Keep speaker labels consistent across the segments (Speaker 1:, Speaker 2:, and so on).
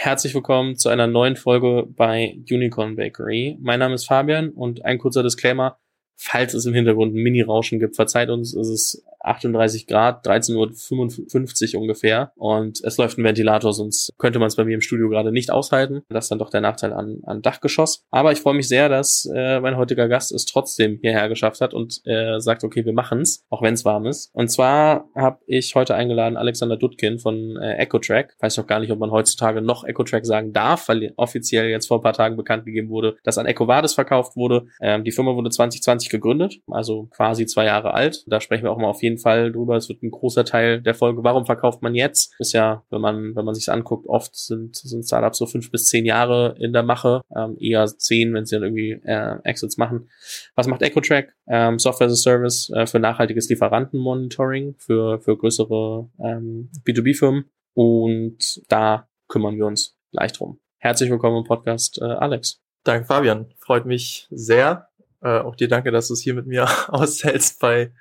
Speaker 1: Herzlich willkommen zu einer neuen Folge bei Unicorn Bakery. Mein Name ist Fabian und ein kurzer Disclaimer. Falls es im Hintergrund ein Mini-Rauschen gibt, verzeiht uns, es ist 38 Grad, 13.55 Uhr ungefähr und es läuft ein Ventilator, sonst könnte man es bei mir im Studio gerade nicht aushalten. Das ist dann doch der Nachteil an, an Dachgeschoss. Aber ich freue mich sehr, dass äh, mein heutiger Gast es trotzdem hierher geschafft hat und äh, sagt, okay, wir machen's, auch wenn es warm ist. Und zwar habe ich heute eingeladen Alexander Dutkin von äh, EchoTrack. Weiß noch gar nicht, ob man heutzutage noch EchoTrack sagen darf, weil offiziell jetzt vor ein paar Tagen bekannt gegeben wurde, dass an EchoVadis verkauft wurde. Ähm, die Firma wurde 2020 gegründet, also quasi zwei Jahre alt. Da sprechen wir auch mal auf jeden Fall drüber. Es wird ein großer Teil der Folge. Warum verkauft man jetzt? Ist ja, wenn man, wenn man sich anguckt, oft sind, sind Startups so fünf bis zehn Jahre in der Mache, ähm, eher zehn, wenn sie dann irgendwie äh, Exits machen. Was macht EchoTrack? Ähm, Software as a Service äh, für nachhaltiges Lieferantenmonitoring für, für größere ähm, B2B-Firmen. Und da kümmern wir uns gleich drum. Herzlich willkommen im Podcast, äh, Alex.
Speaker 2: Danke, Fabian. Freut mich sehr. Äh, auch dir danke, dass du es hier mit mir aushältst bei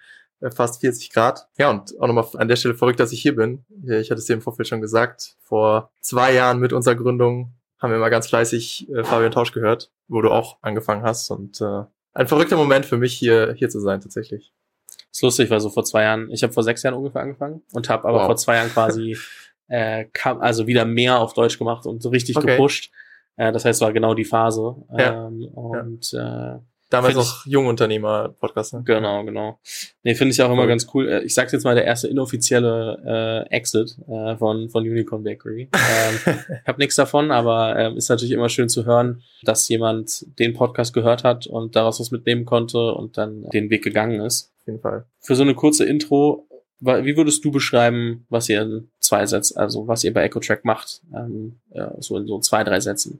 Speaker 2: fast 40 Grad. Ja, und auch nochmal an der Stelle verrückt, dass ich hier bin. Ich hatte es dir im Vorfeld schon gesagt. Vor zwei Jahren mit unserer Gründung haben wir mal ganz fleißig äh, Fabian Tausch gehört, wo du auch angefangen hast. Und äh, ein verrückter Moment für mich, hier, hier zu sein, tatsächlich.
Speaker 1: ist lustig, weil so vor zwei Jahren, ich habe vor sechs Jahren ungefähr angefangen und habe aber wow. vor zwei Jahren quasi äh, kam, also wieder mehr auf Deutsch gemacht und so richtig okay. gepusht. Äh, das heißt, war genau die Phase.
Speaker 2: Ja. Ähm, und ja. äh, Damals noch Jungunternehmer-Podcast. Ne?
Speaker 1: Genau, genau. Nee, finde ich auch immer cool. ganz cool. Äh, ich sag's jetzt mal, der erste inoffizielle äh, Exit äh, von, von Unicorn Bakery. Ähm, ich habe nichts davon, aber ähm, ist natürlich immer schön zu hören, dass jemand den Podcast gehört hat und daraus was mitnehmen konnte und dann den Weg gegangen ist.
Speaker 2: Auf jeden Fall.
Speaker 1: Für so eine kurze Intro, wie würdest du beschreiben, was ihr in zwei Sätzen, also was ihr bei EchoTrack macht? Ähm, ja, so in so zwei, drei Sätzen.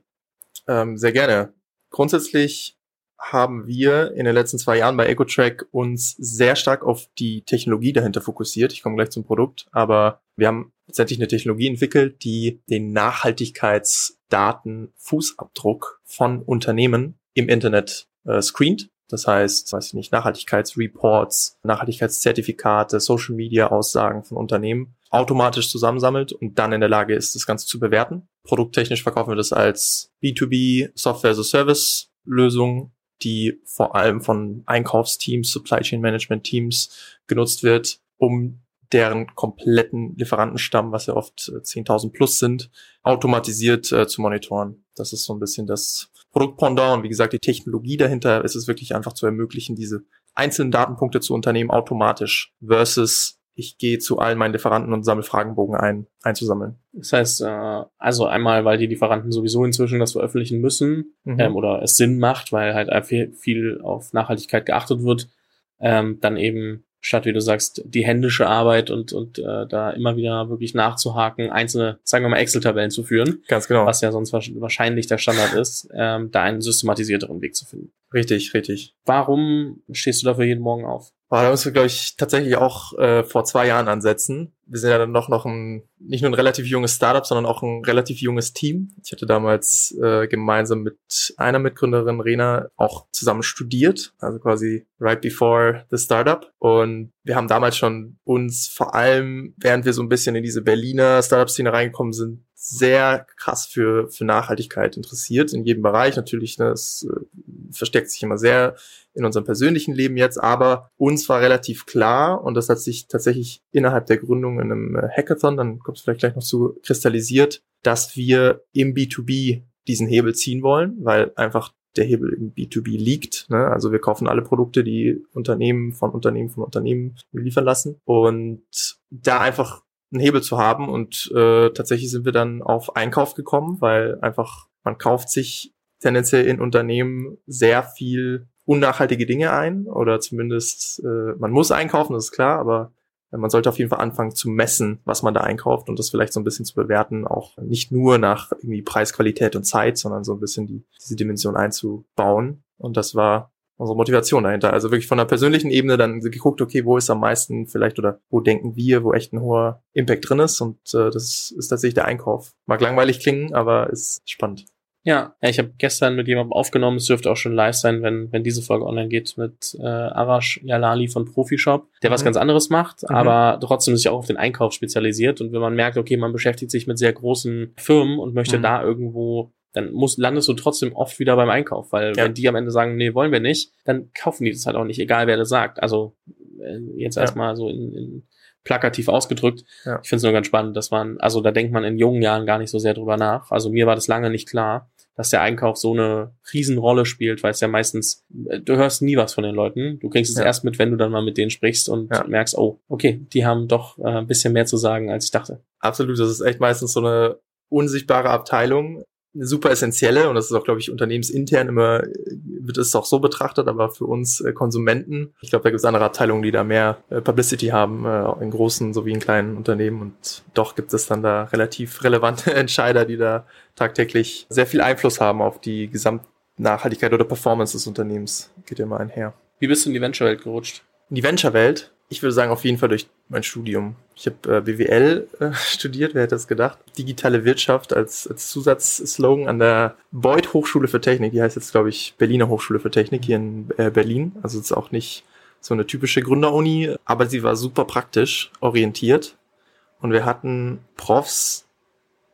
Speaker 2: Ähm, sehr gerne. Grundsätzlich haben wir in den letzten zwei Jahren bei EcoTrack uns sehr stark auf die Technologie dahinter fokussiert. Ich komme gleich zum Produkt, aber wir haben letztendlich eine Technologie entwickelt, die den Nachhaltigkeitsdatenfußabdruck von Unternehmen im Internet äh, screent. Das heißt, weiß ich nicht, Nachhaltigkeitsreports, Nachhaltigkeitszertifikate, Social Media Aussagen von Unternehmen automatisch zusammensammelt und dann in der Lage ist, das Ganze zu bewerten. Produkttechnisch verkaufen wir das als B2B Software as a Service Lösung die vor allem von Einkaufsteams, Supply Chain Management Teams genutzt wird, um deren kompletten Lieferantenstamm, was ja oft 10.000 äh, plus sind, automatisiert äh, zu monitoren. Das ist so ein bisschen das Produktpendant und wie gesagt, die Technologie dahinter ist es wirklich einfach zu ermöglichen, diese einzelnen Datenpunkte zu unternehmen automatisch versus ich gehe zu allen meinen Lieferanten und sammle Fragenbogen ein, einzusammeln.
Speaker 1: Das heißt, äh, also einmal, weil die Lieferanten sowieso inzwischen das veröffentlichen müssen mhm. ähm, oder es Sinn macht, weil halt viel auf Nachhaltigkeit geachtet wird, ähm, dann eben statt, wie du sagst, die händische Arbeit und, und äh, da immer wieder wirklich nachzuhaken, einzelne, sagen wir mal, Excel-Tabellen zu führen.
Speaker 2: Ganz genau.
Speaker 1: Was ja sonst wahrscheinlich der Standard ist, ähm, da einen systematisierteren Weg zu finden.
Speaker 2: Richtig, richtig.
Speaker 1: Warum stehst du dafür jeden Morgen auf?
Speaker 2: Boah, da müssen wir, glaube ich, tatsächlich auch äh, vor zwei Jahren ansetzen. Wir sind ja dann noch, noch ein, nicht nur ein relativ junges Startup, sondern auch ein relativ junges Team. Ich hatte damals äh, gemeinsam mit einer Mitgründerin, Rena, auch zusammen studiert, also quasi right before the Startup. Und wir haben damals schon uns vor allem, während wir so ein bisschen in diese Berliner Startup-Szene reingekommen sind, sehr krass für, für Nachhaltigkeit interessiert in jedem Bereich. Natürlich, ne, es äh, versteckt sich immer sehr in unserem persönlichen Leben jetzt, aber uns war relativ klar und das hat sich tatsächlich innerhalb der Gründung in einem äh, Hackathon, dann kommt es vielleicht gleich noch zu, kristallisiert, dass wir im B2B diesen Hebel ziehen wollen, weil einfach der Hebel im B2B liegt. Ne? Also wir kaufen alle Produkte, die Unternehmen von Unternehmen von Unternehmen liefern lassen. Und da einfach einen Hebel zu haben. Und äh, tatsächlich sind wir dann auf Einkauf gekommen, weil einfach man kauft sich tendenziell in Unternehmen sehr viel unnachhaltige Dinge ein oder zumindest äh, man muss einkaufen, das ist klar, aber man sollte auf jeden Fall anfangen zu messen, was man da einkauft und das vielleicht so ein bisschen zu bewerten, auch nicht nur nach irgendwie Preis, Qualität und Zeit, sondern so ein bisschen die, diese Dimension einzubauen. Und das war unsere Motivation dahinter. Also wirklich von der persönlichen Ebene dann geguckt, okay, wo ist am meisten vielleicht oder wo denken wir, wo echt ein hoher Impact drin ist. Und äh, das ist tatsächlich der Einkauf. Mag langweilig klingen, aber ist spannend.
Speaker 1: Ja, ja ich habe gestern mit jemandem aufgenommen, es dürfte auch schon live sein, wenn, wenn diese Folge online geht, mit äh, Arash Yalali von Profishop, der mhm. was ganz anderes macht, mhm. aber trotzdem sich auch auf den Einkauf spezialisiert. Und wenn man merkt, okay, man beschäftigt sich mit sehr großen Firmen und möchte mhm. da irgendwo dann muss, landest du trotzdem oft wieder beim Einkauf, weil ja. wenn die am Ende sagen, nee, wollen wir nicht, dann kaufen die das halt auch nicht, egal wer das sagt. Also äh, jetzt ja. erstmal so in, in plakativ ausgedrückt. Ja. Ich finde es nur ganz spannend, dass man, also da denkt man in jungen Jahren gar nicht so sehr drüber nach. Also mir war das lange nicht klar, dass der Einkauf so eine Riesenrolle spielt, weil es ja meistens, du hörst nie was von den Leuten. Du kriegst es ja. erst mit, wenn du dann mal mit denen sprichst und ja. merkst, oh, okay, die haben doch äh, ein bisschen mehr zu sagen, als ich dachte.
Speaker 2: Absolut, das ist echt meistens so eine unsichtbare Abteilung, super essentielle und das ist auch, glaube ich, unternehmensintern immer, wird es auch so betrachtet, aber für uns äh, Konsumenten, ich glaube, da gibt es andere Abteilungen, die da mehr äh, Publicity haben, äh, in großen sowie in kleinen Unternehmen und doch gibt es dann da relativ relevante Entscheider, die da tagtäglich sehr viel Einfluss haben auf die Gesamtnachhaltigkeit oder Performance des Unternehmens. Geht ja mal einher.
Speaker 1: Wie bist du in die Venture-Welt gerutscht?
Speaker 2: In die Venture-Welt? Ich würde sagen, auf jeden Fall durch mein Studium. Ich habe äh, BWL äh, studiert, wer hätte das gedacht? Digitale Wirtschaft als, als Zusatzslogan an der Beuth Hochschule für Technik. Die heißt jetzt, glaube ich, Berliner Hochschule für Technik hier in äh, Berlin. Also ist auch nicht so eine typische Gründeruni, aber sie war super praktisch orientiert. Und wir hatten Profs,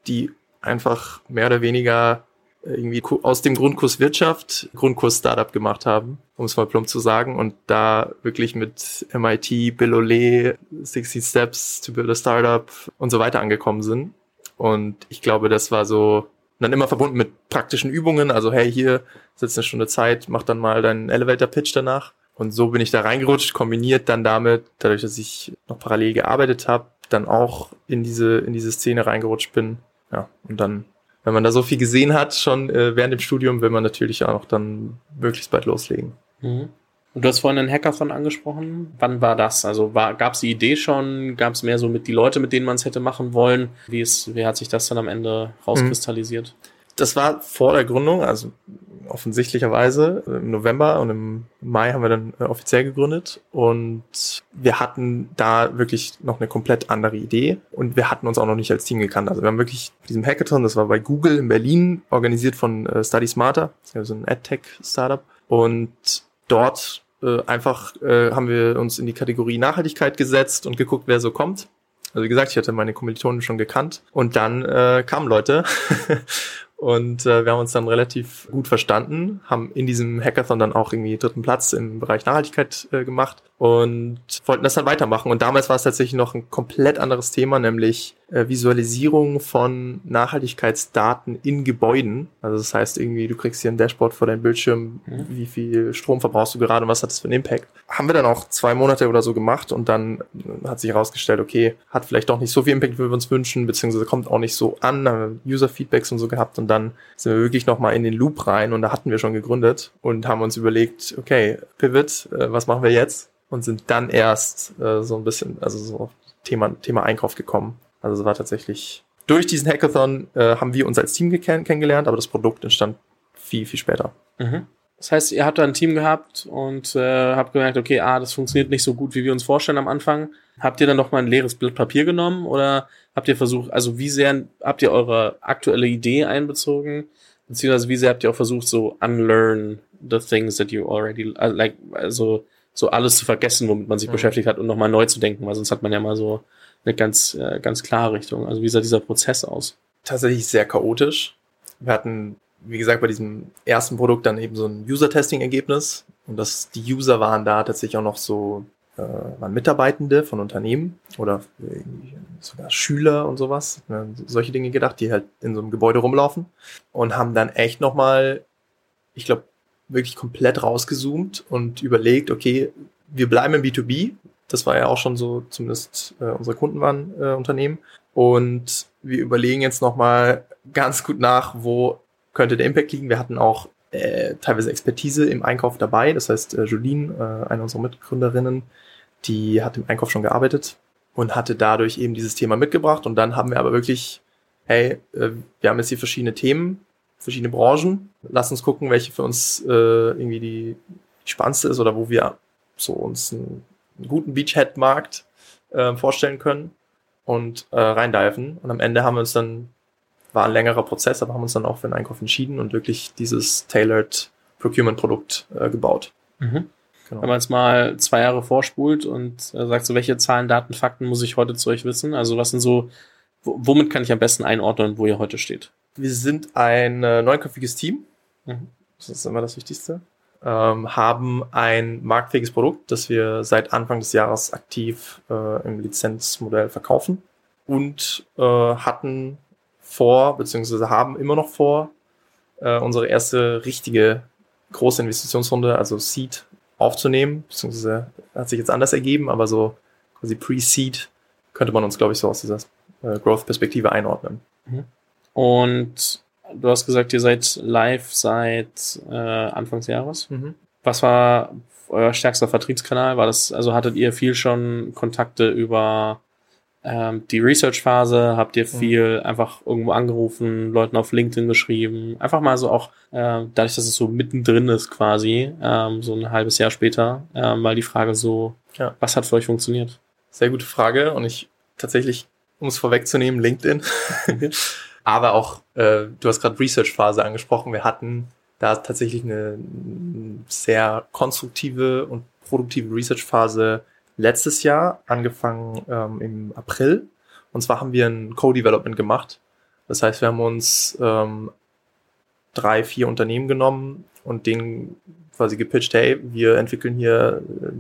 Speaker 2: die einfach mehr oder weniger irgendwie aus dem Grundkurs Wirtschaft Grundkurs Startup gemacht haben, um es mal plump zu sagen, und da wirklich mit MIT, Bill Ole, 60 Steps to Build a Startup und so weiter angekommen sind. Und ich glaube, das war so dann immer verbunden mit praktischen Übungen, also hey, hier sitzt eine Stunde Zeit, mach dann mal deinen Elevator Pitch danach. Und so bin ich da reingerutscht, kombiniert dann damit, dadurch, dass ich noch parallel gearbeitet habe, dann auch in diese in diese Szene reingerutscht bin. Ja, und dann wenn man da so viel gesehen hat, schon äh, während dem Studium, will man natürlich auch dann möglichst bald loslegen.
Speaker 1: Mhm. Und du hast vorhin einen Hackathon angesprochen. Wann war das? Also gab es die Idee schon? Gab es mehr so mit die Leute, mit denen man es hätte machen wollen? Wie, ist, wie hat sich das dann am Ende rauskristallisiert?
Speaker 2: Mhm. Das war vor der Gründung, also offensichtlicherweise im November und im Mai haben wir dann äh, offiziell gegründet und wir hatten da wirklich noch eine komplett andere Idee und wir hatten uns auch noch nicht als Team gekannt. Also wir haben wirklich diesem Hackathon, das war bei Google in Berlin, organisiert von äh, Study Smarter, also ein AdTech-Startup und dort äh, einfach äh, haben wir uns in die Kategorie Nachhaltigkeit gesetzt und geguckt, wer so kommt. Also wie gesagt, ich hatte meine Kommilitonen schon gekannt und dann äh, kamen Leute Und äh, wir haben uns dann relativ gut verstanden, haben in diesem Hackathon dann auch irgendwie dritten Platz im Bereich Nachhaltigkeit äh, gemacht und wollten das dann weitermachen. Und damals war es tatsächlich noch ein komplett anderes Thema, nämlich äh, Visualisierung von Nachhaltigkeitsdaten in Gebäuden. Also das heißt irgendwie, du kriegst hier ein Dashboard vor deinem Bildschirm, mhm. wie viel Strom verbrauchst du gerade und was hat das für einen Impact. Haben wir dann auch zwei Monate oder so gemacht und dann hat sich herausgestellt, okay, hat vielleicht doch nicht so viel Impact, wie wir uns wünschen, beziehungsweise kommt auch nicht so an, User-Feedbacks und so gehabt und dann sind wir wirklich nochmal in den Loop rein und da hatten wir schon gegründet und haben uns überlegt, okay, Pivot, äh, was machen wir jetzt? Und sind dann erst äh, so ein bisschen, also so Thema, Thema Einkauf gekommen. Also es war tatsächlich, durch diesen Hackathon äh, haben wir uns als Team kenn kennengelernt, aber das Produkt entstand viel, viel später.
Speaker 1: Mhm. Das heißt, ihr habt da ein Team gehabt und äh, habt gemerkt, okay, ah, das funktioniert nicht so gut, wie wir uns vorstellen am Anfang. Habt ihr dann noch mal ein leeres Blatt Papier genommen oder habt ihr versucht, also wie sehr habt ihr eure aktuelle Idee einbezogen? Beziehungsweise wie sehr habt ihr auch versucht, so unlearn the things that you already, uh, like, also so alles zu vergessen, womit man sich mhm. beschäftigt hat und nochmal neu zu denken, weil sonst hat man ja mal so eine ganz, äh, ganz klare Richtung. Also wie sah dieser Prozess aus?
Speaker 2: Tatsächlich sehr chaotisch. Wir hatten, wie gesagt, bei diesem ersten Produkt dann eben so ein User-Testing-Ergebnis und das, die User waren da tatsächlich auch noch so, äh, waren Mitarbeitende von Unternehmen oder sogar Schüler und sowas. Solche Dinge gedacht, die halt in so einem Gebäude rumlaufen und haben dann echt nochmal, ich glaube, wirklich komplett rausgezoomt und überlegt, okay, wir bleiben im B2B. Das war ja auch schon so, zumindest äh, unsere Kunden waren äh, Unternehmen. Und wir überlegen jetzt nochmal ganz gut nach, wo könnte der Impact liegen. Wir hatten auch äh, teilweise Expertise im Einkauf dabei. Das heißt, äh, Jolene, äh, eine unserer Mitgründerinnen, die hat im Einkauf schon gearbeitet und hatte dadurch eben dieses Thema mitgebracht. Und dann haben wir aber wirklich, hey, äh, wir haben jetzt hier verschiedene Themen, verschiedene Branchen. Lass uns gucken, welche für uns äh, irgendwie die, die spannendste ist oder wo wir so uns einen, einen guten Beachhead-Markt äh, vorstellen können und äh, reindiven. Und am Ende haben wir uns dann war ein längerer Prozess, aber haben uns dann auch für den Einkauf entschieden und wirklich dieses Tailored Procurement-Produkt äh, gebaut.
Speaker 1: Mhm. Genau. Wenn man jetzt mal zwei Jahre vorspult und äh, sagt, so welche Zahlen, Daten, Fakten muss ich heute zu euch wissen? Also was sind so, womit kann ich am besten einordnen, wo ihr heute steht?
Speaker 2: Wir sind ein äh, neunköpfiges Team. Mhm. Das ist immer das Wichtigste. Ähm, haben ein marktfähiges Produkt, das wir seit Anfang des Jahres aktiv äh, im Lizenzmodell verkaufen und äh, hatten vor, beziehungsweise haben immer noch vor, äh, unsere erste richtige große Investitionsrunde, also Seed, aufzunehmen, beziehungsweise hat sich jetzt anders ergeben, aber so quasi Pre-Seed könnte man uns, glaube ich, so aus dieser äh, Growth-Perspektive einordnen.
Speaker 1: Mhm. Und du hast gesagt, ihr seid live seit äh, Anfang des Jahres. Mhm. Was war euer stärkster Vertriebskanal? War das, also hattet ihr viel schon Kontakte über ähm, die Research-Phase habt ihr mhm. viel mhm. einfach irgendwo angerufen, Leuten auf LinkedIn geschrieben, einfach mal so auch, äh, dadurch, dass es so mittendrin ist quasi, ähm, so ein halbes Jahr später, äh, mal die Frage so, ja. was hat für euch funktioniert?
Speaker 2: Sehr gute Frage und ich tatsächlich, um es vorwegzunehmen, LinkedIn. Aber auch, äh, du hast gerade Research-Phase angesprochen, wir hatten da tatsächlich eine sehr konstruktive und produktive Research-Phase letztes Jahr, angefangen ähm, im April. Und zwar haben wir ein Co-Development gemacht. Das heißt, wir haben uns ähm, drei, vier Unternehmen genommen und denen quasi gepitcht, hey, wir entwickeln hier äh,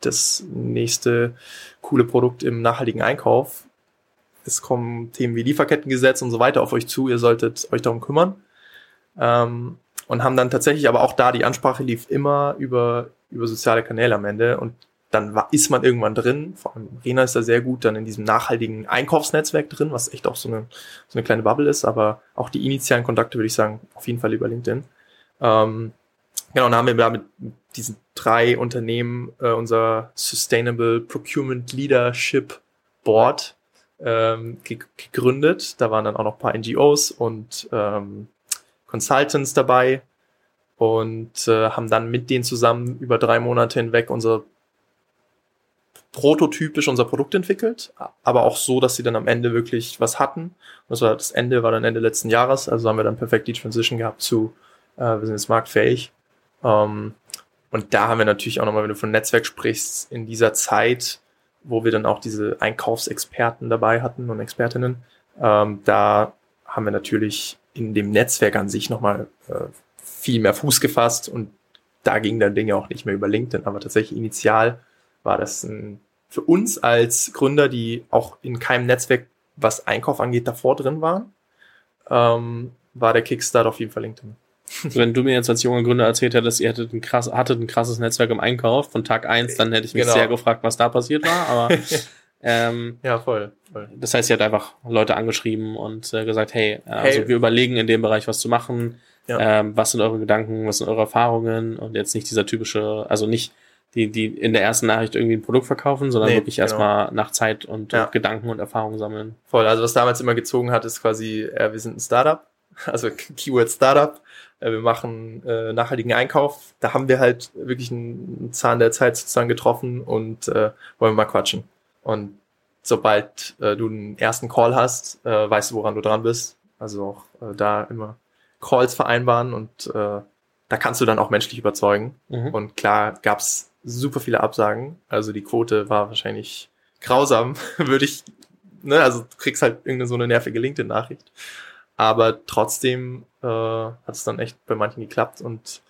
Speaker 2: das nächste coole Produkt im nachhaltigen Einkauf. Es kommen Themen wie Lieferkettengesetz und so weiter auf euch zu. Ihr solltet euch darum kümmern. Ähm, und haben dann tatsächlich aber auch da die Ansprache lief immer über, über soziale Kanäle am Ende und dann war, ist man irgendwann drin. Vor allem Rena ist da sehr gut dann in diesem nachhaltigen Einkaufsnetzwerk drin, was echt auch so eine, so eine kleine Bubble ist, aber auch die initialen Kontakte würde ich sagen, auf jeden Fall über LinkedIn. Ähm, genau, dann haben wir da mit diesen drei Unternehmen äh, unser Sustainable Procurement Leadership Board ähm, gegründet. Da waren dann auch noch ein paar NGOs und ähm, Consultants dabei und äh, haben dann mit denen zusammen über drei Monate hinweg unser prototypisch unser Produkt entwickelt, aber auch so, dass sie dann am Ende wirklich was hatten. Das war das Ende war dann Ende letzten Jahres, also haben wir dann perfekt die Transition gehabt zu, äh, wir sind jetzt marktfähig. Ähm, und da haben wir natürlich auch nochmal, wenn du von Netzwerk sprichst, in dieser Zeit, wo wir dann auch diese Einkaufsexperten dabei hatten und Expertinnen, ähm, da haben wir natürlich in dem Netzwerk an sich nochmal äh, viel mehr Fuß gefasst und da ging dann Dinge auch nicht mehr über LinkedIn, aber tatsächlich initial war das ein, für uns als Gründer, die auch in keinem Netzwerk, was Einkauf angeht, davor drin waren, ähm, war der Kickstart auf jeden Fall LinkedIn.
Speaker 1: Also wenn du mir jetzt als junger Gründer erzählt hättest, ihr hättet ein, krass, hattet ein krasses Netzwerk im Einkauf von Tag eins, dann hätte ich mich genau. sehr gefragt, was da passiert war. Aber ähm,
Speaker 2: ja, voll,
Speaker 1: voll. Das heißt, ihr habt einfach Leute angeschrieben und äh, gesagt, hey, äh, also hey. wir überlegen in dem Bereich was zu machen. Ja. Ähm, was sind eure Gedanken, was sind eure Erfahrungen? Und jetzt nicht dieser typische, also nicht die, die in der ersten Nachricht irgendwie ein Produkt verkaufen, sondern nee, wirklich genau. erstmal nach Zeit und ja. Gedanken und Erfahrungen sammeln.
Speaker 2: Voll, also was damals immer gezogen hat, ist quasi, äh, wir sind ein Startup, also Keyword Startup, wir machen äh, nachhaltigen Einkauf. Da haben wir halt wirklich einen Zahn der Zeit sozusagen getroffen und äh, wollen wir mal quatschen. Und sobald äh, du einen ersten Call hast, äh, weißt du, woran du dran bist. Also auch äh, da immer Calls vereinbaren und äh, da kannst du dann auch menschlich überzeugen. Mhm. Und klar gab's super viele Absagen. Also die Quote war wahrscheinlich grausam, würde ich, ne, also du kriegst halt irgendeine so eine nervige LinkedIn-Nachricht. Aber trotzdem äh, hat es dann echt bei manchen geklappt und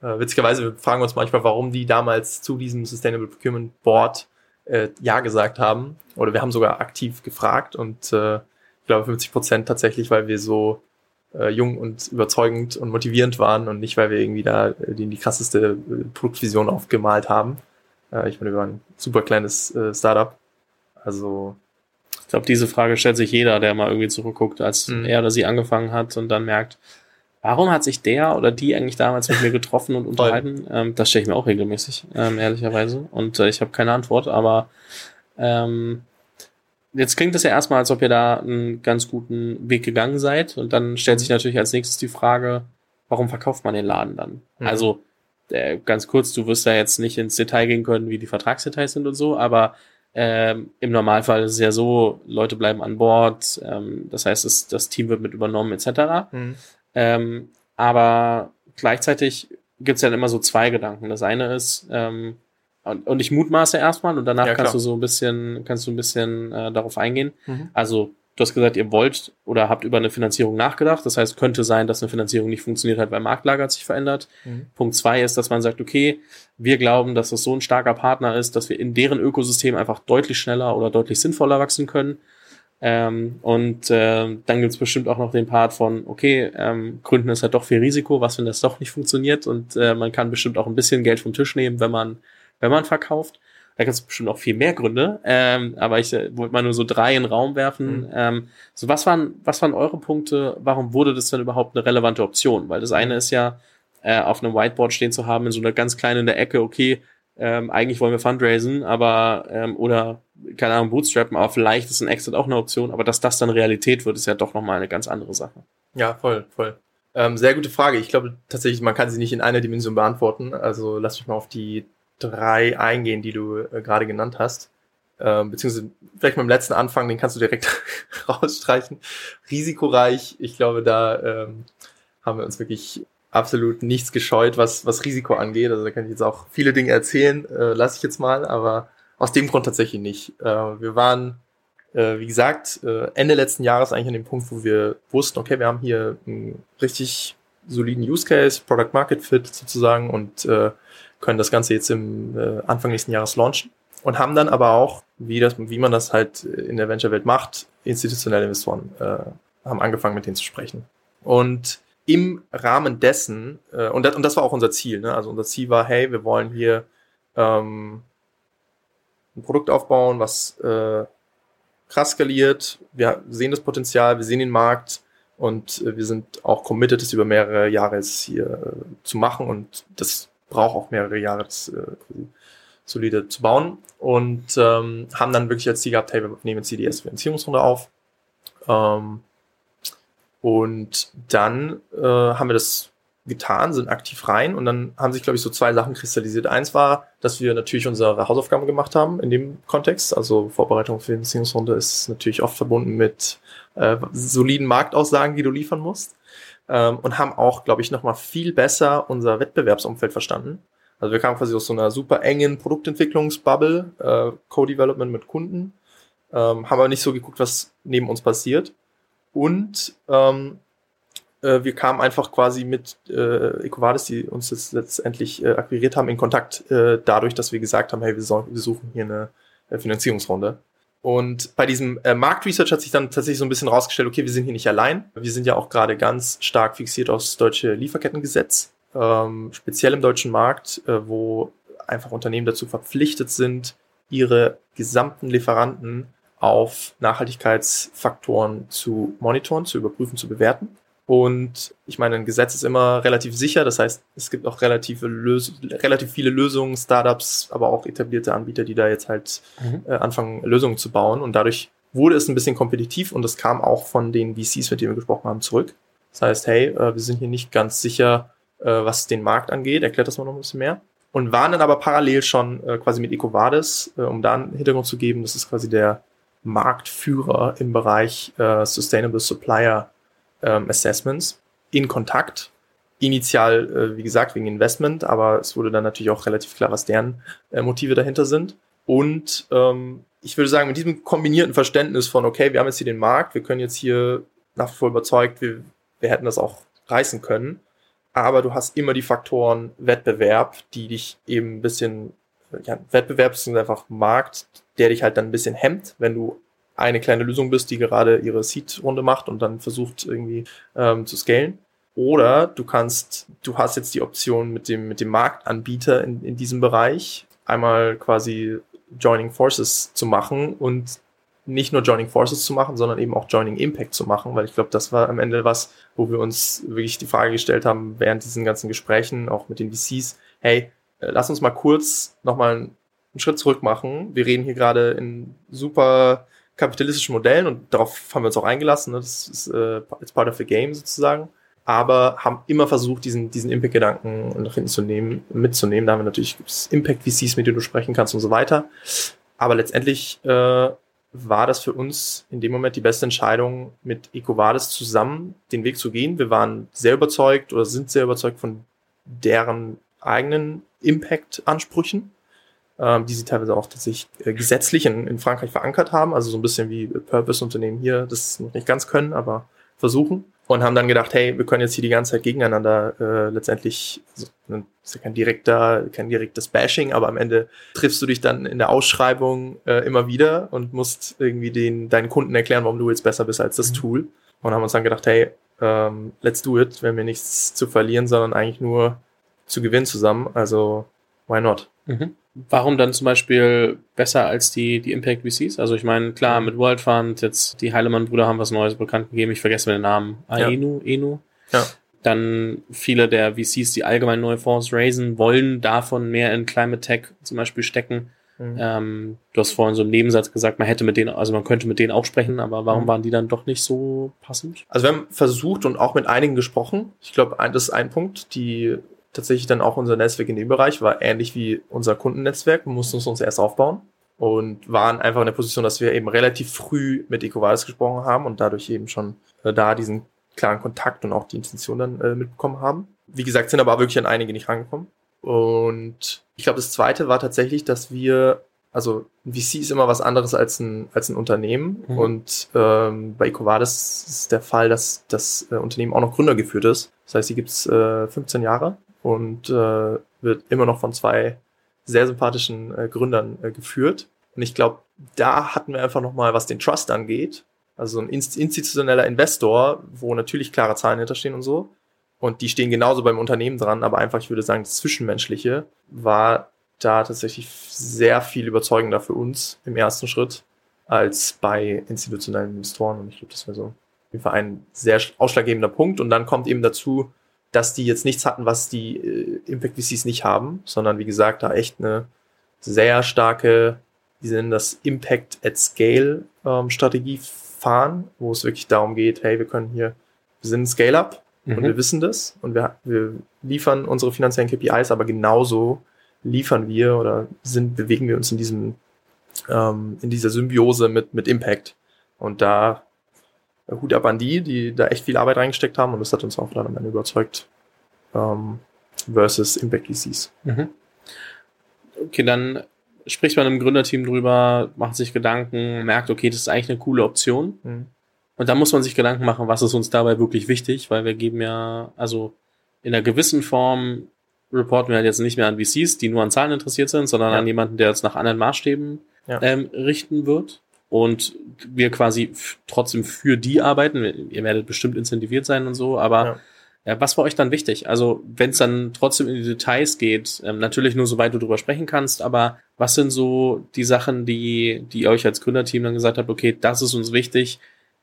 Speaker 2: äh, witzigerweise, wir fragen uns manchmal, warum die damals zu diesem Sustainable Procurement Board äh, Ja gesagt haben. Oder wir haben sogar aktiv gefragt und äh, ich glaube 50 Prozent tatsächlich, weil wir so äh, jung und überzeugend und motivierend waren und nicht, weil wir irgendwie da äh, die, die krasseste äh, Produktvision aufgemalt haben. Äh, ich meine, wir waren ein super kleines äh, Startup. Also
Speaker 1: ich glaube, diese Frage stellt sich jeder, der mal irgendwie zurückguckt, als mhm. er oder sie angefangen hat und dann merkt, warum hat sich der oder die eigentlich damals mit mir getroffen und unterhalten? Ähm, das stelle ich mir auch regelmäßig, ähm, ehrlicherweise. Und äh, ich habe keine Antwort, aber ähm, jetzt klingt es ja erstmal, als ob ihr da einen ganz guten Weg gegangen seid. Und dann stellt sich mhm. natürlich als nächstes die Frage, warum verkauft man den Laden dann? Mhm. Also, äh, ganz kurz, du wirst da jetzt nicht ins Detail gehen können, wie die Vertragsdetails sind und so, aber Ähm, Im Normalfall ist es ja so, Leute bleiben an Bord, ähm, das heißt, es, das Team wird mit übernommen etc. Mhm. Ähm, aber gleichzeitig gibt es ja immer so zwei Gedanken. Das eine ist, ähm, und, und ich mutmaße erstmal und danach ja, kannst du so ein bisschen, kannst du ein bisschen äh, darauf eingehen. Mhm. Also du hast gesagt, ihr wollt oder habt über eine Finanzierung nachgedacht. Das heißt, könnte sein, dass eine Finanzierung nicht funktioniert hat, weil Marktlage hat sich verändert. Mhm. Punkt zwei ist, dass man sagt, okay, wir glauben, dass das so ein starker Partner ist, dass wir in deren Ökosystem einfach deutlich schneller oder deutlich sinnvoller wachsen können. Ähm, und äh, dann gibt's bestimmt auch noch den Part von, okay, ähm, Gründen ist halt doch viel Risiko, was wenn das doch nicht funktioniert und äh, man kann bestimmt auch ein bisschen Geld vom Tisch nehmen, wenn man wenn man verkauft. Da gibt es bestimmt auch viel mehr Gründe, ähm, aber ich äh, wollte mal nur so drei in den Raum werfen. Mhm. Ähm, so was waren, was waren eure Punkte? Warum wurde das denn überhaupt eine relevante Option? Weil das eine ist ja, äh, auf einem Whiteboard stehen zu haben, in so einer ganz kleinen der Ecke, okay, ähm, eigentlich wollen wir fundraisen, aber ähm, oder keine Ahnung, bootstrappen, aber vielleicht ist ein Exit auch eine Option, aber dass das dann Realität wird, ist ja doch nochmal eine ganz andere Sache.
Speaker 2: Ja, voll, voll. Ähm, sehr gute Frage. Ich glaube tatsächlich, man kann sie nicht in einer Dimension beantworten. Also lass mich mal auf die drei eingehen, die du äh, gerade genannt hast. Ähm, beziehungsweise vielleicht mit dem letzten Anfang, den kannst du direkt rausstreichen. Risikoreich, ich glaube, da ähm, haben wir uns wirklich absolut nichts gescheut, was, was Risiko angeht. Also da kann ich jetzt auch viele Dinge erzählen, äh, lasse ich jetzt mal, aber aus dem Grund tatsächlich nicht. Äh, wir waren, äh, wie gesagt, äh, Ende letzten Jahres eigentlich an dem Punkt, wo wir wussten, okay, wir haben hier einen richtig soliden Use Case, Product Market Fit sozusagen und äh, können das Ganze jetzt im äh, Anfang nächsten Jahres launchen und haben dann aber auch, wie, das, wie man das halt in der Venture-Welt macht, institutionelle Investoren äh, haben angefangen mit denen zu sprechen. Und im Rahmen dessen, äh, und, das, und das war auch unser Ziel, ne? also unser Ziel war, hey, wir wollen hier ähm, ein Produkt aufbauen, was äh, krass skaliert, wir sehen das Potenzial, wir sehen den Markt und äh, wir sind auch committed, das über mehrere Jahre jetzt hier äh, zu machen und das braucht auch mehrere Jahre, das äh, solide zu bauen. Und ähm, haben dann wirklich als Ziel gehabt, hey, wir nehmen CDS-Finanzierungsrunde auf. Ähm, und dann äh, haben wir das getan, sind aktiv rein und dann haben sich, glaube ich, so zwei Sachen kristallisiert. Eins war, dass wir natürlich unsere Hausaufgaben gemacht haben in dem Kontext. Also Vorbereitung für die Finanzierungsrunde ist natürlich oft verbunden mit äh, soliden Marktaussagen, die du liefern musst ähm, und haben auch, glaube ich, nochmal viel besser unser Wettbewerbsumfeld verstanden. Also wir kamen quasi aus so einer super engen Produktentwicklungsbubble, äh, Co-Development mit Kunden, ähm, haben aber nicht so geguckt, was neben uns passiert. Und ähm, äh, wir kamen einfach quasi mit äh, Ecovadis, die uns jetzt letztendlich äh, akquiriert haben, in Kontakt, äh, dadurch, dass wir gesagt haben, hey, wir, so, wir suchen hier eine äh, Finanzierungsrunde. Und bei diesem äh, Marktresearch hat sich dann tatsächlich so ein bisschen rausgestellt, okay, wir sind hier nicht allein. Wir sind ja auch gerade ganz stark fixiert aufs deutsche Lieferkettengesetz, ähm, speziell im deutschen Markt, äh, wo einfach Unternehmen dazu verpflichtet sind, ihre gesamten Lieferanten auf Nachhaltigkeitsfaktoren zu monitoren, zu überprüfen, zu bewerten. Und ich meine, ein Gesetz ist immer relativ sicher. Das heißt, es gibt auch relative Lös relativ viele Lösungen, Startups, aber auch etablierte Anbieter, die da jetzt halt mhm. äh, anfangen, Lösungen zu bauen. Und dadurch wurde es ein bisschen kompetitiv und das kam auch von den VCs, mit denen wir gesprochen haben, zurück. Das heißt, hey, äh, wir sind hier nicht ganz sicher, äh, was den Markt angeht. Erklärt das mal noch ein bisschen mehr. Und waren dann aber parallel schon äh, quasi mit EcoVadis, äh, um da einen Hintergrund zu geben. Das ist quasi der Marktführer im Bereich äh, Sustainable Supplier ähm, Assessments in Kontakt. Initial, äh, wie gesagt, wegen Investment, aber es wurde dann natürlich auch relativ klar, was deren äh, Motive dahinter sind. Und ähm, ich würde sagen, mit diesem kombinierten Verständnis von, okay, wir haben jetzt hier den Markt, wir können jetzt hier nach wie vor überzeugt, wir, wir hätten das auch reißen können. Aber du hast immer die Faktoren Wettbewerb, die dich eben ein bisschen, ja, Wettbewerb ist einfach Markt, der dich halt dann ein bisschen hemmt, wenn du eine kleine Lösung bist, die gerade ihre Seed-Runde macht und dann versucht irgendwie ähm, zu scalen. Oder du kannst, du hast jetzt die Option mit dem, mit dem Marktanbieter in, in diesem Bereich einmal quasi Joining Forces zu machen und nicht nur Joining Forces zu machen, sondern eben auch Joining Impact zu machen, weil ich glaube, das war am Ende was, wo wir uns wirklich die Frage gestellt haben, während diesen ganzen Gesprächen, auch mit den VCs, hey, äh, lass uns mal kurz nochmal einen Schritt zurück machen. Wir reden hier gerade in super kapitalistischen Modellen und darauf haben wir uns auch eingelassen. Ne? Das ist äh, it's part of the game sozusagen. Aber haben immer versucht, diesen, diesen Impact-Gedanken nach hinten zu nehmen, mitzunehmen. Da haben wir natürlich Impact-VCs, mit denen du sprechen kannst und so weiter. Aber letztendlich äh, war das für uns in dem Moment die beste Entscheidung, mit EcoVadis zusammen den Weg zu gehen. Wir waren sehr überzeugt oder sind sehr überzeugt von deren eigenen Impact-Ansprüchen, ähm, die sie teilweise auch tatsächlich äh, gesetzlich in, in Frankreich verankert haben. Also so ein bisschen wie Purpose-Unternehmen hier, das noch nicht ganz können, aber versuchen und haben dann gedacht, hey, wir können jetzt hier die ganze Zeit gegeneinander äh, letztendlich, also, ist ja kein direkter, kein direktes Bashing, aber am Ende triffst du dich dann in der Ausschreibung äh, immer wieder und musst irgendwie den deinen Kunden erklären, warum du jetzt besser bist als das mhm. Tool. Und haben uns dann gedacht, hey, ähm, let's do it, wenn wir nichts zu verlieren, sondern eigentlich nur zu gewinnen zusammen. Also why not?
Speaker 1: Mhm. Warum dann zum Beispiel besser als die, die Impact VCs? Also ich meine, klar, mit World Fund, jetzt die Heilemann-Brüder haben was Neues bekannt gegeben, ich vergesse mir den Namen. Aenu, ja. Enu. Ja. Dann viele der VCs, die allgemein neue Fonds raisen, wollen davon mehr in Climate Tech zum Beispiel stecken. Mhm. Ähm, du hast vorhin so im Nebensatz gesagt, man hätte mit denen, also man könnte mit denen auch sprechen, aber warum mhm. waren die dann doch nicht so passend?
Speaker 2: Also wir haben versucht und auch mit einigen gesprochen. Ich glaube, das ist ein Punkt, die tatsächlich dann auch unser Netzwerk in dem Bereich war ähnlich wie unser Kundennetzwerk. Wir mussten es uns erst aufbauen und waren einfach in der Position, dass wir eben relativ früh mit EcoVadis gesprochen haben und dadurch eben schon äh, da diesen klaren Kontakt und auch die Intention dann äh, mitbekommen haben. Wie gesagt, sind aber wirklich an einige nicht rangekommen. Und ich glaube, das zweite war tatsächlich, dass wir, also ein VC ist immer was anderes als ein, als ein Unternehmen. Mhm. Und ähm, bei EcoVadis ist der Fall, dass das äh, Unternehmen auch noch Gründer geführt ist. Das heißt, sie gibt's äh, 15 Jahre und äh, wird immer noch von zwei sehr sympathischen äh, Gründern äh, geführt. Und ich glaube, da hatten wir einfach nochmal, was den Trust angeht, also ein institutioneller Investor, wo natürlich klare Zahlen hinterstehen und so. Und die stehen genauso beim Unternehmen dran, aber einfach, ich würde sagen, das Zwischenmenschliche war da tatsächlich sehr viel überzeugender für uns im ersten Schritt als bei institutionellen Investoren. Und ich glaube, das wäre so auf jeden Fall ein sehr ausschlaggebender Punkt. Und dann kommt eben dazu, dass die jetzt nichts hatten, was die äh, Impact VCs nicht haben, sondern wie gesagt, da echt eine sehr starke, die nennen das Impact at Scale ähm, Strategie fahren, wo es wirklich darum geht, hey, wir können hier, wir sind ein Scale-Up mhm. und wir wissen das und wir, wir liefern unsere finanziellen KPIs, aber genauso liefern wir oder sind, bewegen wir uns in diesem, ähm, in dieser Symbiose mit, mit Impact. Und da Hut ab an die, die da echt viel Arbeit reingesteckt haben und das hat uns auch dann am Ende überzeugt. Ähm, versus Impact VCs. Mhm.
Speaker 1: Okay, dann spricht man im Gründerteam drüber, macht sich Gedanken, merkt, okay, das ist eigentlich eine coole Option. Mhm. Und dann muss man sich Gedanken machen, was ist uns dabei wirklich wichtig, weil wir geben ja, also in einer gewissen Form reporten wir halt jetzt nicht mehr an VCs, die nur an Zahlen interessiert sind, sondern ja. an jemanden, der jetzt nach anderen Maßstäben ja. ähm, richten wird und wir quasi trotzdem für die arbeiten. Ihr werdet bestimmt incentiviert sein und so, aber ja. Was war euch dann wichtig? Also, wenn es dann trotzdem in die Details geht, ähm, natürlich nur soweit du drüber sprechen kannst, aber was sind so die Sachen, die, die ihr euch als Gründerteam dann gesagt habt, okay, das ist uns wichtig,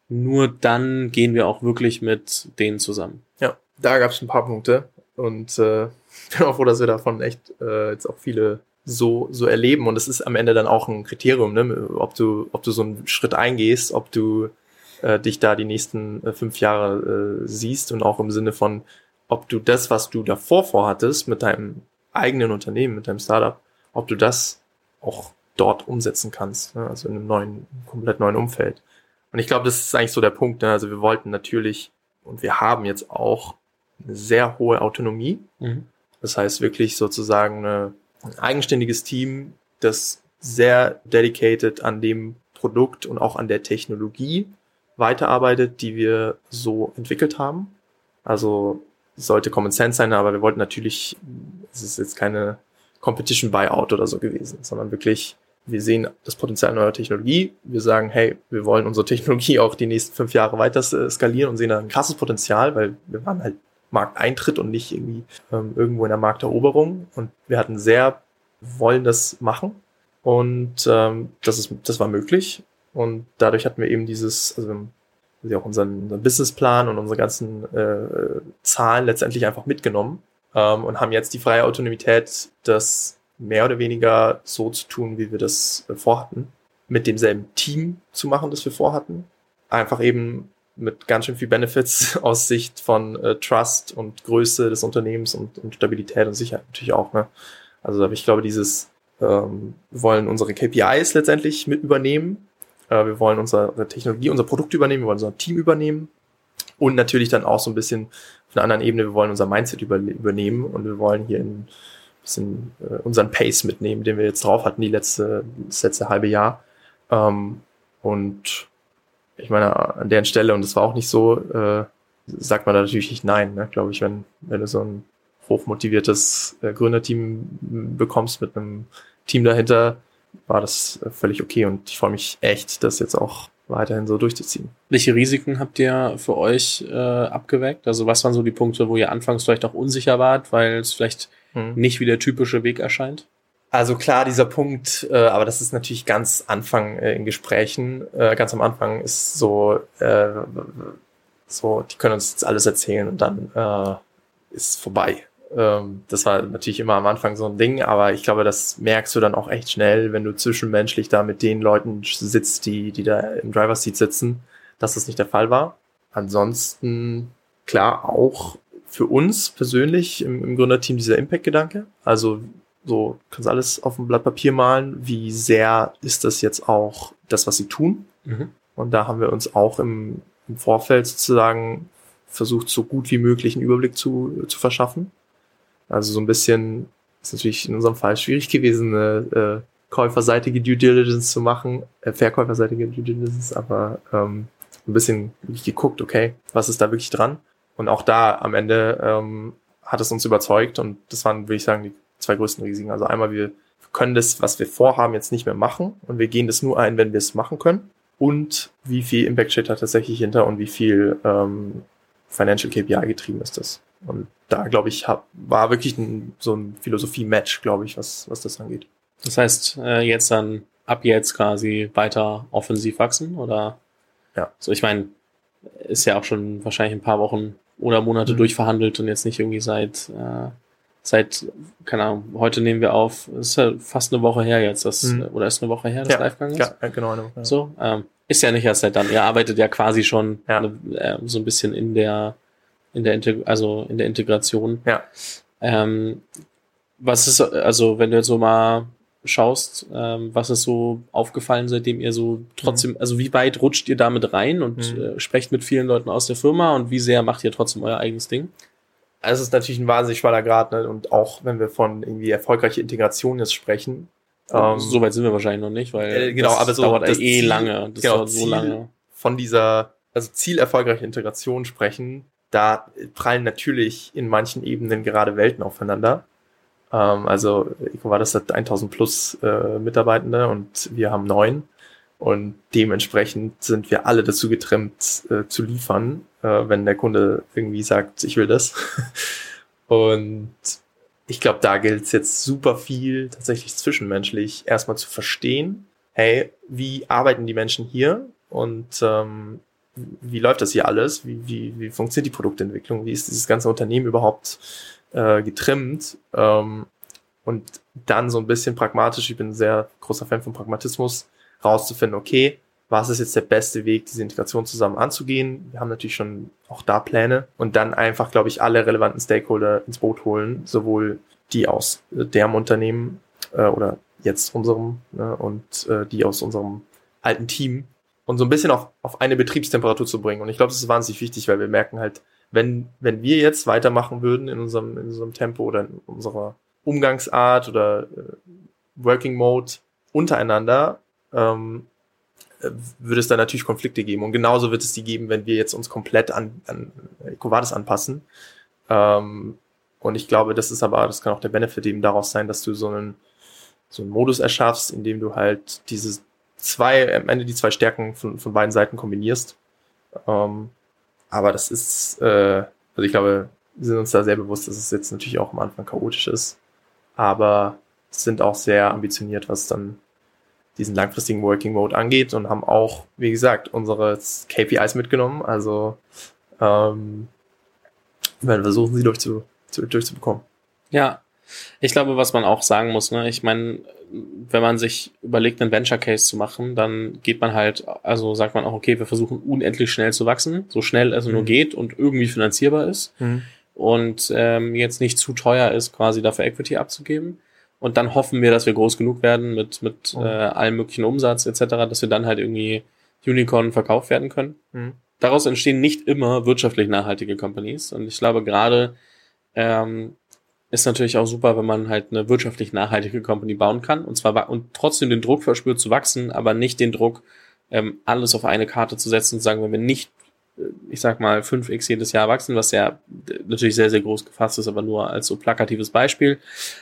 Speaker 1: nur dann gehen wir auch wirklich mit denen zusammen?
Speaker 2: Ja, da gab es ein paar Punkte und äh, bin auch froh, dass wir davon echt äh, jetzt auch viele so, so erleben. Und es ist am Ende dann auch ein Kriterium, ne? ob du, ob du so einen Schritt eingehst, ob du äh, dich da die nächsten äh, fünf Jahre äh, siehst und auch im Sinne von, ob du das, was du davor vorhattest mit deinem eigenen Unternehmen, mit deinem Startup, ob du das auch dort umsetzen kannst, ne? also in einem neuen, komplett neuen Umfeld. Und ich glaube, das ist eigentlich so der Punkt. Ne? Also wir wollten natürlich und wir haben jetzt auch eine sehr hohe Autonomie. Mhm. Das heißt wirklich sozusagen eine ein eigenständiges Team, das sehr dedicated an dem Produkt und auch an der Technologie weiterarbeitet, die wir so entwickelt haben. Also sollte Common Sense sein, aber wir wollten natürlich, es ist jetzt keine Competition Buyout oder so gewesen, sondern wirklich, wir sehen das Potenzial neuer Technologie. Wir sagen, hey, wir wollen unsere Technologie auch die nächsten fünf Jahre weiter skalieren und sehen da ein krasses Potenzial, weil wir waren halt Markteintritt und nicht irgendwie ähm, irgendwo in der Markteroberung. Und wir hatten sehr, wollen das machen. Und ähm, das, ist, das war möglich. Und dadurch hatten wir eben dieses, also wir auch unseren, unseren Businessplan und unsere ganzen äh, Zahlen letztendlich einfach mitgenommen ähm, und haben jetzt die freie Autonomität, das mehr oder weniger so zu tun, wie wir das äh, vorhatten, mit demselben Team zu machen, das wir vorhatten. Einfach eben mit ganz schön viel Benefits aus Sicht von äh, Trust und Größe des Unternehmens und, und Stabilität und Sicherheit natürlich auch. Ne? Also ich glaube, dieses ähm, wir wollen unsere KPIs letztendlich mit übernehmen. Äh, wir wollen unsere Technologie, unser Produkt übernehmen, wir wollen unser Team übernehmen. Und natürlich dann auch so ein bisschen auf einer anderen Ebene, wir wollen unser Mindset über, übernehmen und wir wollen hier ein bisschen äh, unseren Pace mitnehmen, den wir jetzt drauf hatten, die letzte, das letzte halbe Jahr. Ähm, und ich meine, an der Stelle, und das war auch nicht so, äh, sagt man da natürlich nicht nein, ne? glaube ich, wenn, wenn du so ein hochmotiviertes äh, Gründerteam bekommst mit einem Team dahinter, war das äh, völlig okay und ich freue mich echt, das jetzt auch weiterhin so durchzuziehen.
Speaker 1: Welche Risiken habt ihr für euch äh, abgeweckt? Also was waren so die Punkte, wo ihr anfangs vielleicht auch unsicher wart, weil es vielleicht hm. nicht wie der typische Weg erscheint?
Speaker 2: Also klar, dieser Punkt, äh, aber das ist natürlich ganz Anfang äh, in Gesprächen. Äh, ganz am Anfang ist so, äh, so, die können uns jetzt alles erzählen und dann äh, ist vorbei. Ähm, das war natürlich immer am Anfang so ein Ding, aber ich glaube, das merkst du dann auch echt schnell, wenn du zwischenmenschlich da mit den Leuten sitzt, die, die da im Driver Seat sitzen, dass das nicht der Fall war. Ansonsten, klar, auch für uns persönlich im, im Gründerteam dieser Impact-Gedanke. Also so, kannst alles auf dem Blatt Papier malen. Wie sehr ist das jetzt auch das, was sie tun? Mhm. Und da haben wir uns auch im, im Vorfeld sozusagen versucht, so gut wie möglich einen Überblick zu, zu verschaffen. Also so ein bisschen, ist natürlich in unserem Fall schwierig gewesen, eine äh, käuferseitige Due Diligence zu machen, äh, verkäuferseitige Due Diligence, aber ähm, ein bisschen geguckt, okay, was ist da wirklich dran? Und auch da am Ende ähm, hat es uns überzeugt und das waren, würde ich sagen, die zwei größten Risiken. Also einmal, wir können das, was wir vorhaben, jetzt nicht mehr machen und wir gehen das nur ein, wenn wir es machen können. Und wie viel Impact steht da tatsächlich hinter und wie viel ähm, Financial KPI getrieben ist das. Und da, glaube ich, hab, war wirklich ein, so ein Philosophie-Match, glaube ich, was, was das angeht.
Speaker 1: Das heißt, äh, jetzt dann ab jetzt quasi weiter offensiv wachsen oder? Ja. So, ich meine, ist ja auch schon wahrscheinlich ein paar Wochen oder Monate mhm. durchverhandelt und jetzt nicht irgendwie seit äh, seit, keine Ahnung, heute nehmen wir auf, ist ja fast eine Woche her jetzt, das, mhm. oder ist eine Woche her, das
Speaker 2: ja, Livegang ist? Ja, genau. Eine Woche.
Speaker 1: So, ähm, ist ja nicht erst seit dann. Ihr arbeitet ja quasi schon ja. Eine, äh, so ein bisschen in der, in der Integ also in der Integration.
Speaker 2: Ja.
Speaker 1: Ähm, was ist, also wenn du jetzt so mal schaust, ähm, was ist so aufgefallen, seitdem ihr so trotzdem, mhm. also wie weit rutscht ihr damit rein und mhm. äh, sprecht mit vielen Leuten aus der Firma und wie sehr macht ihr trotzdem euer eigenes Ding?
Speaker 2: Also es ist natürlich ein wahnsinnig schmaler Grad, ne? Und auch wenn wir von irgendwie erfolgreiche Integration jetzt sprechen.
Speaker 1: Ähm, so weit sind wir wahrscheinlich noch nicht, weil
Speaker 2: äh, genau, aber so
Speaker 1: dauert das eh Ziel, lange.
Speaker 2: Das genau, dauert so Ziel lange. Von dieser, also Ziel erfolgreiche Integration sprechen, da prallen natürlich in manchen Ebenen gerade Welten aufeinander. Ähm, also, ich war das hat 1000 plus äh, Mitarbeitende und wir haben neun. Und dementsprechend sind wir alle dazu getrimmt, äh, zu liefern, wenn der Kunde irgendwie sagt, ich will das. Und ich glaube, da gilt es jetzt super viel tatsächlich zwischenmenschlich erstmal zu verstehen, hey, wie arbeiten die Menschen hier und ähm, wie läuft das hier alles? Wie, wie, wie funktioniert die Produktentwicklung? Wie ist dieses ganze Unternehmen überhaupt äh, getrimmt? Ähm, und dann so ein bisschen pragmatisch, ich bin ein sehr großer Fan von Pragmatismus, rauszufinden, okay, was ist jetzt der beste Weg, diese Integration zusammen anzugehen. Wir haben natürlich schon auch da Pläne und dann einfach, glaube ich, alle relevanten Stakeholder ins Boot holen, sowohl die aus äh, deren Unternehmen äh, oder jetzt unserem ne, und äh, die aus unserem alten Team und so ein bisschen auf, auf eine Betriebstemperatur zu bringen. Und ich glaube, das ist wahnsinnig wichtig, weil wir merken halt, wenn, wenn wir jetzt weitermachen würden in unserem, in unserem Tempo oder in unserer Umgangsart oder äh, Working Mode untereinander, ähm, würde es da natürlich Konflikte geben. Und genauso wird es die geben, wenn wir jetzt uns komplett an, an Ecovadis anpassen. Ähm, und ich glaube, das ist aber, das kann auch der Benefit eben daraus sein, dass du so einen, so einen Modus erschaffst, in dem du halt diese zwei, am Ende die zwei Stärken von, von beiden Seiten kombinierst. Ähm, aber das ist, äh, also ich glaube, wir sind uns da sehr bewusst, dass es jetzt natürlich auch am Anfang chaotisch ist. Aber sind auch sehr ambitioniert, was dann diesen langfristigen Working Mode angeht und haben auch, wie gesagt, unsere KPIs mitgenommen. Also ähm, werden versuchen, sie durchzu, durchzubekommen.
Speaker 1: Ja, ich glaube, was man auch sagen muss, ne, ich meine, wenn man sich überlegt, einen Venture Case zu machen, dann geht man halt, also sagt man auch, okay, wir versuchen unendlich schnell zu wachsen, so schnell es mhm. nur geht und irgendwie finanzierbar ist mhm. und ähm, jetzt nicht zu teuer ist, quasi dafür Equity abzugeben. Und dann hoffen wir, dass wir groß genug werden mit, mit
Speaker 2: Mhm.
Speaker 1: äh, allem möglichen Umsatz etc., dass wir dann halt irgendwie Unicorn verkauft werden können.
Speaker 2: Mhm.
Speaker 1: Daraus entstehen nicht immer wirtschaftlich nachhaltige Companies und ich glaube gerade ähm, ist natürlich auch super, wenn man halt eine wirtschaftlich nachhaltige Company bauen kann und zwar wa- und trotzdem den Druck verspürt zu wachsen, aber nicht den Druck ähm, alles auf eine Karte zu setzen und zu sagen, wenn wir nicht äh, ich sag mal 5x jedes Jahr wachsen, was ja äh, natürlich sehr, sehr groß gefasst ist, aber nur als so plakatives Beispiel,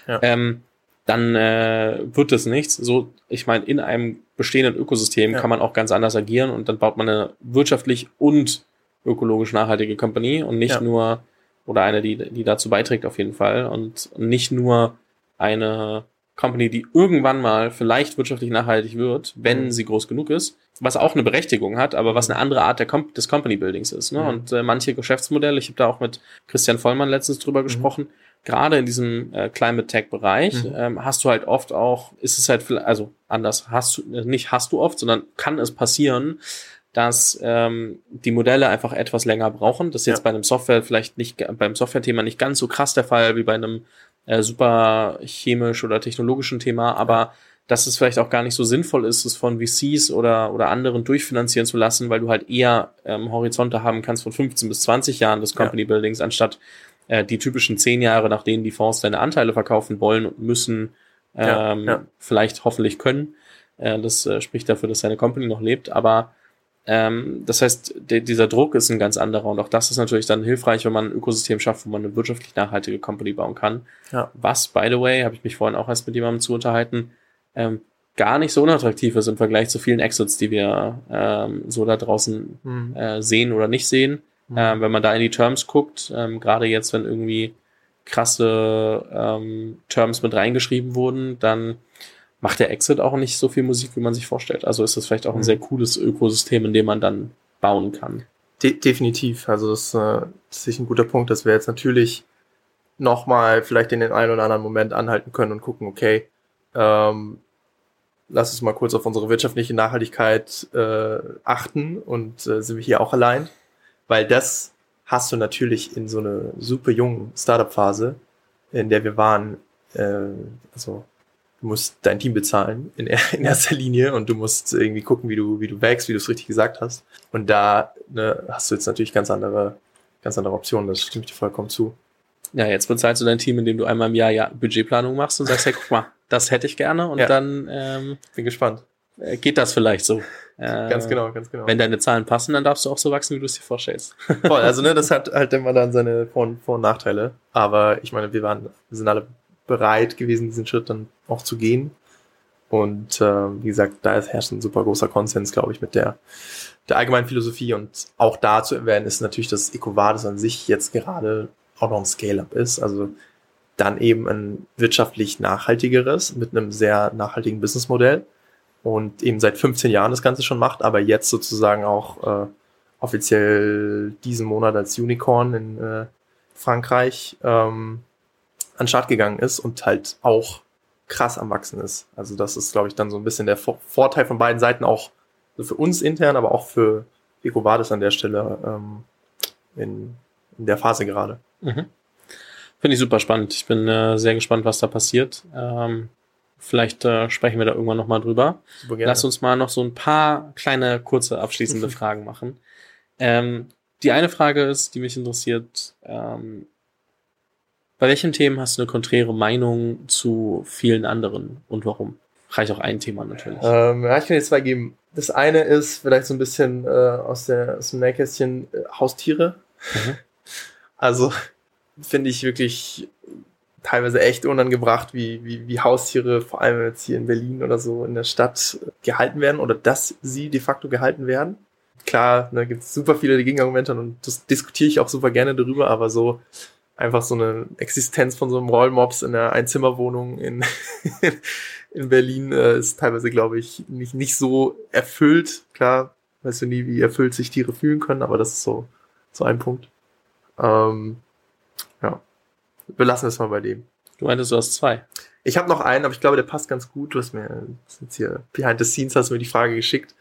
Speaker 2: Ja.
Speaker 1: ähm, dann äh, wird es nichts. So, ich meine, in einem bestehenden Ökosystem
Speaker 2: Ja.
Speaker 1: kann man auch ganz anders agieren und dann baut man eine wirtschaftlich und ökologisch nachhaltige Company und nicht
Speaker 2: Ja.
Speaker 1: nur, oder eine, die, die dazu beiträgt auf jeden Fall und nicht nur eine Company, die irgendwann mal vielleicht wirtschaftlich nachhaltig wird, wenn
Speaker 2: Mhm.
Speaker 1: sie groß genug ist, was auch eine Berechtigung hat, aber was eine andere Art Com des Company Buildings ist. Ne?
Speaker 2: Mhm.
Speaker 1: Und äh, manche Geschäftsmodelle, ich habe da auch mit Christian Vollmann letztens drüber gesprochen, gerade in diesem äh, Climate Tech Bereich
Speaker 2: Mhm.
Speaker 1: ähm, hast du halt oft auch, ist es halt, vielleicht- also anders, hast du, äh, nicht hast du oft, sondern kann es passieren, dass ähm, die Modelle einfach etwas länger brauchen. Das ist jetzt
Speaker 2: Ja.
Speaker 1: bei einem Software vielleicht nicht, beim Software-Thema nicht ganz so krass der Fall wie bei einem äh, super chemisch oder technologischen Thema, aber dass es vielleicht auch gar nicht so sinnvoll ist, es von VCs oder, oder anderen durchfinanzieren zu lassen, weil du halt eher ähm, Horizonte haben kannst von 15 bis 20 Jahren des
Speaker 2: Ja.
Speaker 1: Company Buildings, anstatt äh, die typischen 10 Jahre, nach denen die Fonds deine Anteile verkaufen wollen und müssen,
Speaker 2: Ja,
Speaker 1: ähm,
Speaker 2: ja.
Speaker 1: vielleicht hoffentlich können. Äh, das äh, spricht dafür, dass deine Company noch lebt, aber ähm, das heißt, dieser Druck ist ein ganz anderer und auch das ist natürlich dann hilfreich, wenn man ein Ökosystem schafft, wo man eine wirtschaftlich nachhaltige Company bauen kann.
Speaker 2: Ja.
Speaker 1: Was, by the way, habe ich mich vorhin auch erst mit jemandem zu unterhalten, ähm, gar nicht so unattraktiv ist im Vergleich zu vielen Exits, die wir ähm, so da draußen
Speaker 2: Mhm.
Speaker 1: äh, sehen oder nicht sehen.
Speaker 2: Mhm.
Speaker 1: Ähm, wenn man da in die Terms guckt, ähm, gerade jetzt, wenn irgendwie krasse ähm, Terms mit reingeschrieben wurden, dann macht der Exit auch nicht so viel Musik, wie man sich vorstellt. Also ist das vielleicht auch ein
Speaker 2: Mhm.
Speaker 1: sehr cooles Ökosystem, in dem man dann bauen kann.
Speaker 2: De definitiv. Also das, äh, ist sicher ein guter Punkt, dass wir jetzt natürlich nochmal vielleicht in den einen oder anderen Moment anhalten können und gucken, okay, ähm, lass uns mal kurz auf unsere wirtschaftliche Nachhaltigkeit äh, achten und äh, sind wir hier auch allein, weil das hast du natürlich in so einer super jungen Startup-Phase, in der wir waren, äh, also du musst dein Team bezahlen in, in erster Linie und du musst irgendwie gucken, wie du, wie du wächst, wie du es richtig gesagt hast. Und da ne, hast du jetzt natürlich ganz andere, ganz andere Optionen, das stimmt dir vollkommen zu.
Speaker 1: Ja, jetzt bezahlst du dein Team, indem du einmal im Jahr ja, Budgetplanung machst und sagst, hey, guck mal, das hätte ich gerne und
Speaker 2: Ja.
Speaker 1: dann ähm,
Speaker 2: Bin gespannt.
Speaker 1: äh, geht das vielleicht so. Äh,
Speaker 2: Ganz genau, ganz genau.
Speaker 1: Wenn deine Zahlen passen, dann darfst du auch so wachsen, wie du es dir vorstellst.
Speaker 2: Voll, also ne, das hat halt immer dann seine Vor- und, Vor und Nachteile. Aber ich meine, wir waren, wir sind alle bereit gewesen, diesen Schritt dann auch zu gehen. Und äh, wie gesagt, da herrscht ein super großer Konsens, glaube ich, mit der, der allgemeinen Philosophie. Und auch da zu erwähnen ist natürlich, dass EcoVadis an sich jetzt gerade auch noch ein Scale-Up ist. Also dann eben ein wirtschaftlich nachhaltigeres mit einem sehr nachhaltigen Businessmodell und eben seit 15 Jahren das Ganze schon macht, aber jetzt sozusagen auch äh, offiziell diesen Monat als Unicorn in äh, Frankreich ähm, an Start gegangen ist und halt auch krass am Wachsen ist. Also das ist, glaube ich, dann so ein bisschen der Vor Vorteil von beiden Seiten, auch so für uns intern, aber auch für EcoVadis an der Stelle ähm, in, in der Phase gerade.
Speaker 1: Mhm. Finde ich super spannend. Ich bin äh, sehr gespannt, was da passiert. Ähm, vielleicht äh, sprechen wir da irgendwann nochmal drüber.
Speaker 2: Super gerne.
Speaker 1: Lass uns mal noch so ein paar kleine, kurze, abschließende Fragen machen. Ähm, die eine Frage ist, die mich interessiert, ähm, bei welchen Themen hast du eine konträre Meinung zu vielen anderen und warum? Reicht auch ein Thema natürlich.
Speaker 2: Ähm, ja, ich kann dir zwei geben. Das eine ist vielleicht so ein bisschen äh, aus, der, aus dem Nähkästchen äh, Haustiere.
Speaker 1: Mhm.
Speaker 2: Also finde ich wirklich teilweise echt unangebracht, wie, wie, wie Haustiere, vor allem jetzt hier in Berlin oder so in der Stadt, gehalten werden oder dass sie de facto gehalten werden. Klar, da gibt es super viele Gegenargumente und das diskutiere ich auch super gerne darüber, aber so einfach so eine Existenz von so einem Rollmops in einer Einzimmerwohnung in, in Berlin äh, ist teilweise, glaube ich, nicht, nicht so erfüllt. Klar, weißt du nie, wie erfüllt sich Tiere fühlen können, aber das ist so, so ein Punkt. Ähm, belassen wir es mal bei dem.
Speaker 1: Du meintest, du hast zwei.
Speaker 2: Ich habe noch einen, aber ich glaube, der passt ganz gut. Du hast mir jetzt hier behind the scenes hast du mir die Frage geschickt.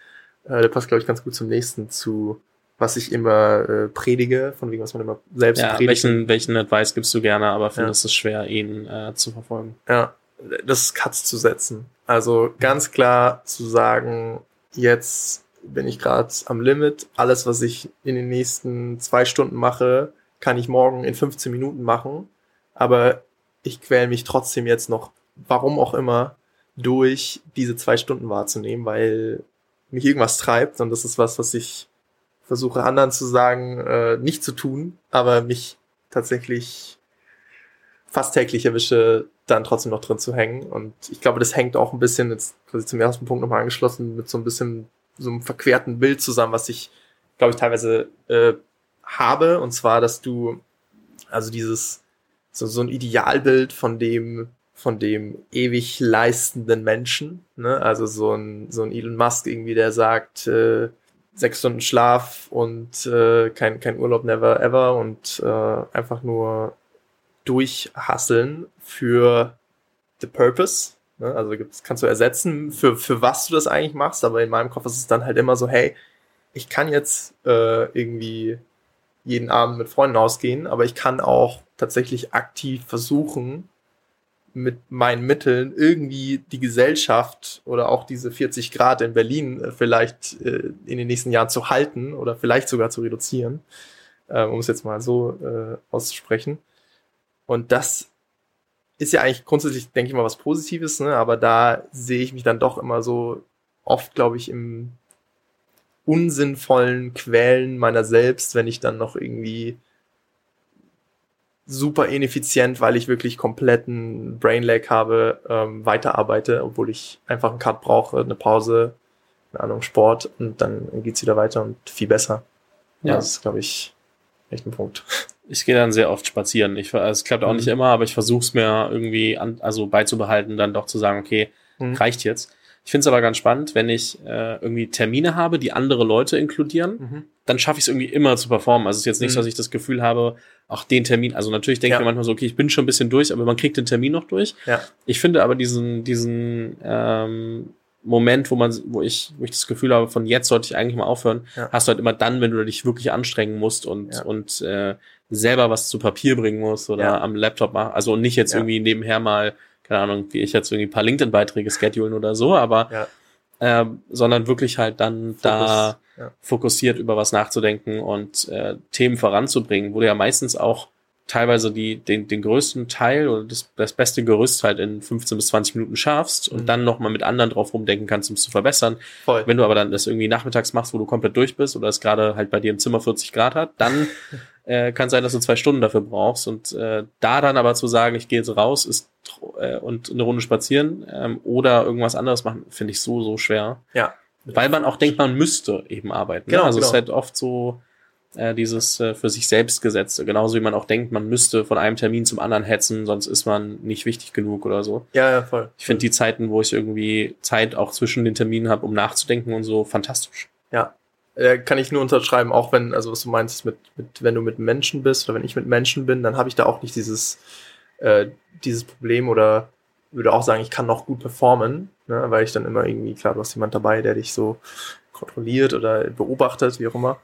Speaker 2: Äh, der passt, glaube ich, ganz gut zum nächsten, zu was ich immer äh, predige, von wegen, was man immer selbst
Speaker 1: Ja,
Speaker 2: predigt.
Speaker 1: welchen, welchen Advice gibst du gerne, aber findest es schwer, ihn äh, zu verfolgen?
Speaker 2: Ja. das ist Cuts zu setzen. Also ganz klar zu sagen, jetzt bin ich gerade am Limit. Alles, was ich in den nächsten zwei Stunden mache, kann ich morgen in 15 Minuten machen. Aber ich quäle mich trotzdem jetzt noch, warum auch immer, durch diese zwei Stunden wahrzunehmen, weil mich irgendwas treibt. Und das ist was, was ich versuche anderen zu sagen, äh, nicht zu tun, aber mich tatsächlich fast täglich erwische, dann trotzdem noch drin zu hängen. Und ich glaube, das hängt auch ein bisschen, jetzt quasi zum ersten Punkt nochmal angeschlossen, mit so ein bisschen so einem verquerten Bild zusammen, was ich, glaube ich, teilweise äh, habe. Und zwar, dass du, also dieses, so, so ein Idealbild von dem, von dem ewig leistenden Menschen, ne? Also so ein, so ein Elon Musk irgendwie, der sagt, äh, sechs Stunden Schlaf und äh, kein, kein Urlaub never ever und äh, einfach nur durchhasseln für the purpose. Ne? Also kannst du ersetzen, für, für was du das eigentlich machst, aber in meinem Kopf ist es dann halt immer so, hey, ich kann jetzt äh, irgendwie jeden Abend mit Freunden ausgehen, aber ich kann auch tatsächlich aktiv versuchen, mit meinen Mitteln irgendwie die Gesellschaft oder auch diese 40 Grad in Berlin äh, vielleicht äh, in den nächsten Jahren zu halten oder vielleicht sogar zu reduzieren, äh, um es jetzt mal so äh, auszusprechen. Und das ist ja eigentlich grundsätzlich, denke ich mal, was Positives, ne? aber da sehe ich mich dann doch immer so oft, glaube ich, im unsinnvollen Quälen meiner selbst, wenn ich dann noch irgendwie super ineffizient, weil ich wirklich kompletten Brain Lag habe, ähm, weiterarbeite, obwohl ich einfach einen Cut brauche, eine Pause, eine Ahnung, Sport und dann geht's wieder weiter und viel besser. Ja. Das ist, glaube ich, echt ein Punkt.
Speaker 1: Ich gehe dann sehr oft spazieren. Ich, also es klappt auch mhm. nicht immer, aber ich versuche es mir irgendwie an, also beizubehalten, dann doch zu sagen, okay, mhm. reicht jetzt. Ich finde es aber ganz spannend, wenn ich äh, irgendwie Termine habe, die andere Leute inkludieren, mhm. Dann schaffe ich es irgendwie immer zu performen. Also es ist jetzt nicht so, mhm. dass ich das Gefühl habe, auch den Termin, also natürlich denke ich ja. mir manchmal so, okay, ich bin schon ein bisschen durch, aber man kriegt den Termin noch durch. Ja. Ich finde aber diesen, diesen ähm, Moment, wo man, wo ich, wo ich das Gefühl habe, von jetzt sollte ich eigentlich mal aufhören, ja. hast du halt immer dann, wenn du dich wirklich anstrengen musst und, ja. und äh, selber was zu Papier bringen musst oder ja. am Laptop machen. Also nicht jetzt irgendwie nebenher mal, keine Ahnung, wie ich jetzt irgendwie ein paar LinkedIn-Beiträge schedulen oder so, aber äh, sondern wirklich halt dann Fokus. da fokussiert über was nachzudenken und äh, Themen voranzubringen, wo du ja meistens auch teilweise die, den, den größten Teil oder das, das beste Gerüst halt in 15 bis 20 Minuten schaffst und mhm. dann nochmal mit anderen drauf rumdenken kannst, um es zu verbessern. Voll. Wenn du aber dann das irgendwie nachmittags machst, wo du komplett durch bist oder es gerade halt bei dir im Zimmer 40 Grad hat, dann äh, kann sein, dass du zwei Stunden dafür brauchst. Und äh, da dann aber zu sagen, ich gehe jetzt raus ist, äh, und eine Runde spazieren ähm, oder irgendwas anderes machen, finde ich so, so schwer.
Speaker 2: Ja.
Speaker 1: Weil man auch denkt, man müsste eben arbeiten. Ne? Genau, ne? Also genau. es ist halt oft so, äh, dieses äh, für sich selbst gesetzte. Genauso wie man auch denkt, man müsste von einem Termin zum anderen hetzen, sonst ist man nicht wichtig genug oder so.
Speaker 2: Ja, ja, voll.
Speaker 1: Ich finde die Zeiten, wo ich irgendwie Zeit auch zwischen den Terminen habe, um nachzudenken und so, fantastisch.
Speaker 2: Ja, äh, kann ich nur unterschreiben, auch wenn, also was du meinst, mit, mit, wenn du mit Menschen bist oder wenn ich mit Menschen bin, dann habe ich da auch nicht dieses, äh, dieses Problem oder würde auch sagen, ich kann noch gut performen, ne, weil ich dann immer irgendwie, klar, du hast jemand dabei, der dich so kontrolliert oder beobachtet, wie auch immer.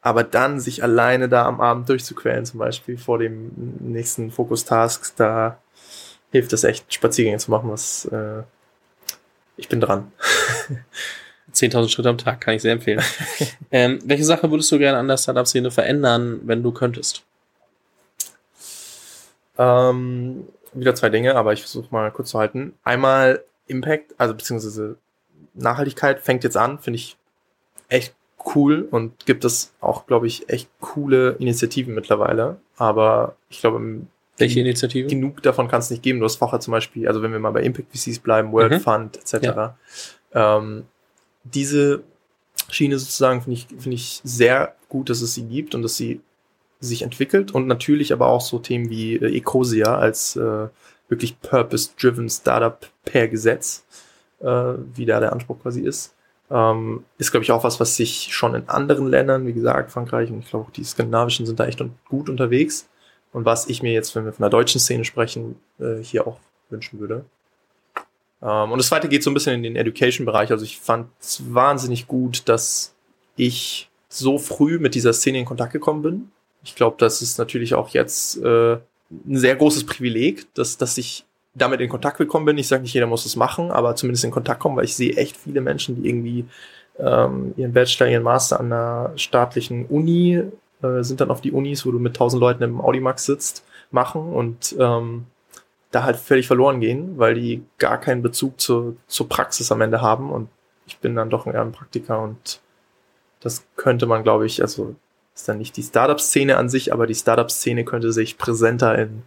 Speaker 2: Aber dann sich alleine da am Abend durchzuquälen, zum Beispiel vor dem nächsten Fokus-Task, da hilft es echt, Spaziergänge zu machen, was äh, ich bin dran.
Speaker 1: 10.000 Schritte am Tag kann ich sehr empfehlen. ähm, welche Sache würdest du gerne an der Startup-Szene verändern, wenn du könntest?
Speaker 2: Ähm, wieder zwei Dinge, aber ich versuche mal kurz zu halten. Einmal Impact, also beziehungsweise Nachhaltigkeit fängt jetzt an, finde ich echt cool und gibt es auch, glaube ich, echt coole Initiativen mittlerweile. Aber ich glaube,
Speaker 1: welche Initiative?
Speaker 2: Genug davon kann es nicht geben. Du hast vorher zum Beispiel, also wenn wir mal bei Impact VCs bleiben, World mhm. Fund etc. Ja. Ähm, diese Schiene sozusagen finde ich, finde ich sehr gut, dass es sie gibt und dass sie sich entwickelt und natürlich aber auch so Themen wie äh, Ecosia als äh, wirklich purpose-driven Startup per Gesetz, äh, wie da der Anspruch quasi ist. Ähm, ist, glaube ich, auch was, was sich schon in anderen Ländern, wie gesagt, Frankreich und ich glaube auch die skandinavischen sind da echt gut unterwegs. Und was ich mir jetzt, wenn wir von der deutschen Szene sprechen, äh, hier auch wünschen würde. Ähm, und das zweite geht so ein bisschen in den Education-Bereich. Also ich fand es wahnsinnig gut, dass ich so früh mit dieser Szene in Kontakt gekommen bin. Ich glaube, das ist natürlich auch jetzt äh, ein sehr großes Privileg, dass, dass ich damit in Kontakt gekommen bin. Ich sage nicht, jeder muss es machen, aber zumindest in Kontakt kommen, weil ich sehe echt viele Menschen, die irgendwie ähm, ihren Bachelor, ihren Master an einer staatlichen Uni, äh, sind dann auf die Unis, wo du mit tausend Leuten im Audimax sitzt, machen und ähm, da halt völlig verloren gehen, weil die gar keinen Bezug zur, zur Praxis am Ende haben und ich bin dann doch eher ein Praktiker und das könnte man, glaube ich, also ist dann nicht die Startup-Szene an sich, aber die Startup-Szene könnte sich präsenter in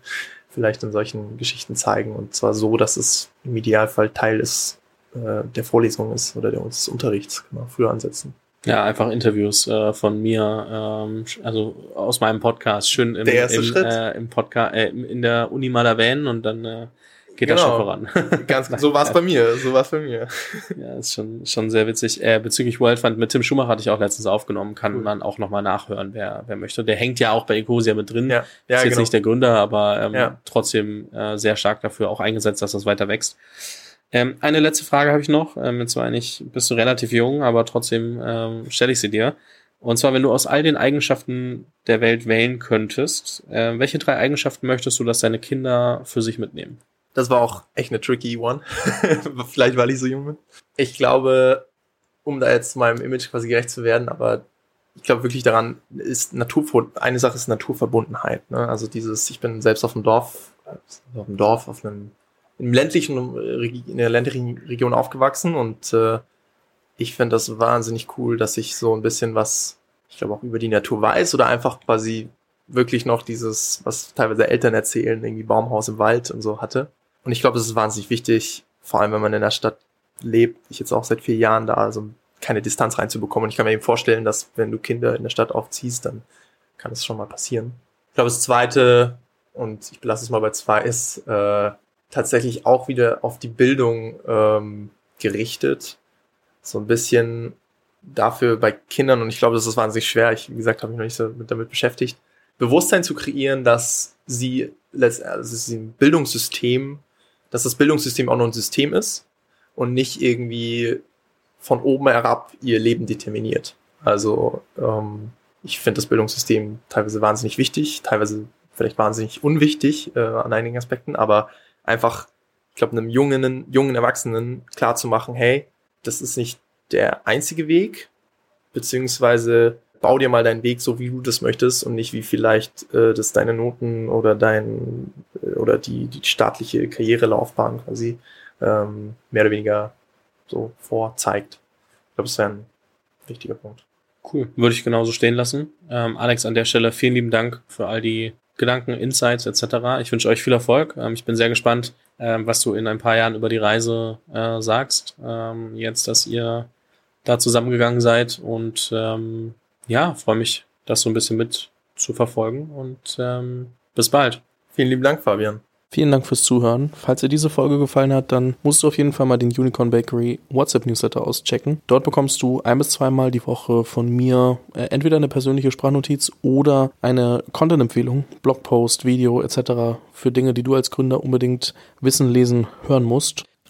Speaker 2: vielleicht in solchen Geschichten zeigen und zwar so, dass es im Idealfall Teil ist, äh, der Vorlesung ist oder des Unterrichts, man früher ansetzen.
Speaker 1: Ja, einfach Interviews äh, von mir, ähm, also aus meinem Podcast, schön im,
Speaker 2: Der
Speaker 1: im,
Speaker 2: Schritt.
Speaker 1: äh, im Podcast, äh, in der Uni mal erwähnen und dann geht das
Speaker 2: Genau.
Speaker 1: schon voran.
Speaker 2: Ganz, so war es bei mir, so war es bei mir.
Speaker 1: ja, ist schon, schon sehr witzig. Äh, bezüglich World Fund mit Tim Schumacher hatte ich auch letztens aufgenommen, kann
Speaker 2: Cool.
Speaker 1: man auch nochmal nachhören, wer, wer möchte. Der hängt ja auch bei Ecosia mit drin.
Speaker 2: Ja, ja
Speaker 1: ist jetzt
Speaker 2: genau.
Speaker 1: nicht der Gründer, aber ähm,
Speaker 2: Ja.
Speaker 1: trotzdem äh, sehr stark dafür auch eingesetzt, dass das weiter wächst. Ähm, eine letzte Frage habe ich noch. Ähm, jetzt zwar nicht, bist du relativ jung, aber trotzdem ähm, stelle ich sie dir. Und zwar, wenn du aus all den Eigenschaften der Welt wählen könntest, äh, welche drei Eigenschaften möchtest du, dass deine Kinder für sich mitnehmen?
Speaker 2: Das war auch echt eine tricky one. Vielleicht, weil ich so jung bin. Ich glaube, um da jetzt meinem Image quasi gerecht zu werden, aber ich glaube wirklich daran ist Natur, eine Sache ist Naturverbundenheit. Ne? Also dieses, ich bin selbst auf dem Dorf, äh, auf dem Dorf, auf einem, im ländlichen, in der ländlichen Region aufgewachsen und äh, ich finde das wahnsinnig cool, dass ich so ein bisschen was, ich glaube auch über die Natur weiß oder einfach quasi wirklich noch dieses, was teilweise Eltern erzählen, irgendwie Baumhaus im Wald und so hatte. Und ich glaube, das ist wahnsinnig wichtig, vor allem wenn man in der Stadt lebt. Ich jetzt auch seit vier Jahren da, also keine Distanz reinzubekommen. Und ich kann mir eben vorstellen, dass wenn du Kinder in der Stadt aufziehst, dann kann das schon mal passieren. Ich glaube, das zweite, und ich belasse es mal bei zwei, ist äh, tatsächlich auch wieder auf die Bildung ähm, gerichtet. So ein bisschen dafür bei Kindern, und ich glaube, das ist wahnsinnig schwer, ich, wie gesagt, habe mich noch nicht so mit, damit beschäftigt, Bewusstsein zu kreieren, dass sie, letzt- also sie ein Bildungssystem, dass das Bildungssystem auch noch ein System ist und nicht irgendwie von oben herab ihr Leben determiniert. Also ähm, ich finde das Bildungssystem teilweise wahnsinnig wichtig, teilweise vielleicht wahnsinnig unwichtig äh, an einigen Aspekten, aber einfach, ich glaube, einem jungen, jungen Erwachsenen klar zu machen, hey, das ist nicht der einzige Weg, beziehungsweise bau dir mal deinen Weg so, wie du das möchtest und nicht wie vielleicht äh, das deine Noten oder dein äh, oder die, die staatliche Karrierelaufbahn quasi ähm, mehr oder weniger so vorzeigt. Ich glaube, das wäre ein wichtiger Punkt.
Speaker 1: Cool, würde ich genauso stehen lassen. Ähm, Alex, an der Stelle vielen lieben Dank für all die Gedanken, Insights etc. Ich wünsche euch viel Erfolg. Ähm, ich bin sehr gespannt, ähm, was du in ein paar Jahren über die Reise äh, sagst. Ähm, jetzt, dass ihr da zusammengegangen seid und ähm, ja, freue mich, das so ein bisschen mit zu verfolgen und ähm, bis bald.
Speaker 2: Vielen lieben Dank, Fabian.
Speaker 1: Vielen Dank fürs Zuhören. Falls dir diese Folge gefallen hat, dann musst du auf jeden Fall mal den Unicorn Bakery WhatsApp Newsletter auschecken. Dort bekommst du ein bis zweimal die Woche von mir äh, entweder eine persönliche Sprachnotiz oder eine Content-Empfehlung, Blogpost, Video etc. für Dinge, die du als Gründer unbedingt wissen, lesen, hören musst.